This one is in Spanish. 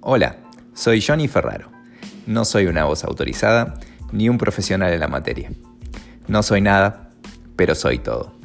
Hola, soy Johnny Ferraro. No soy una voz autorizada ni un profesional en la materia. No soy nada, pero soy todo.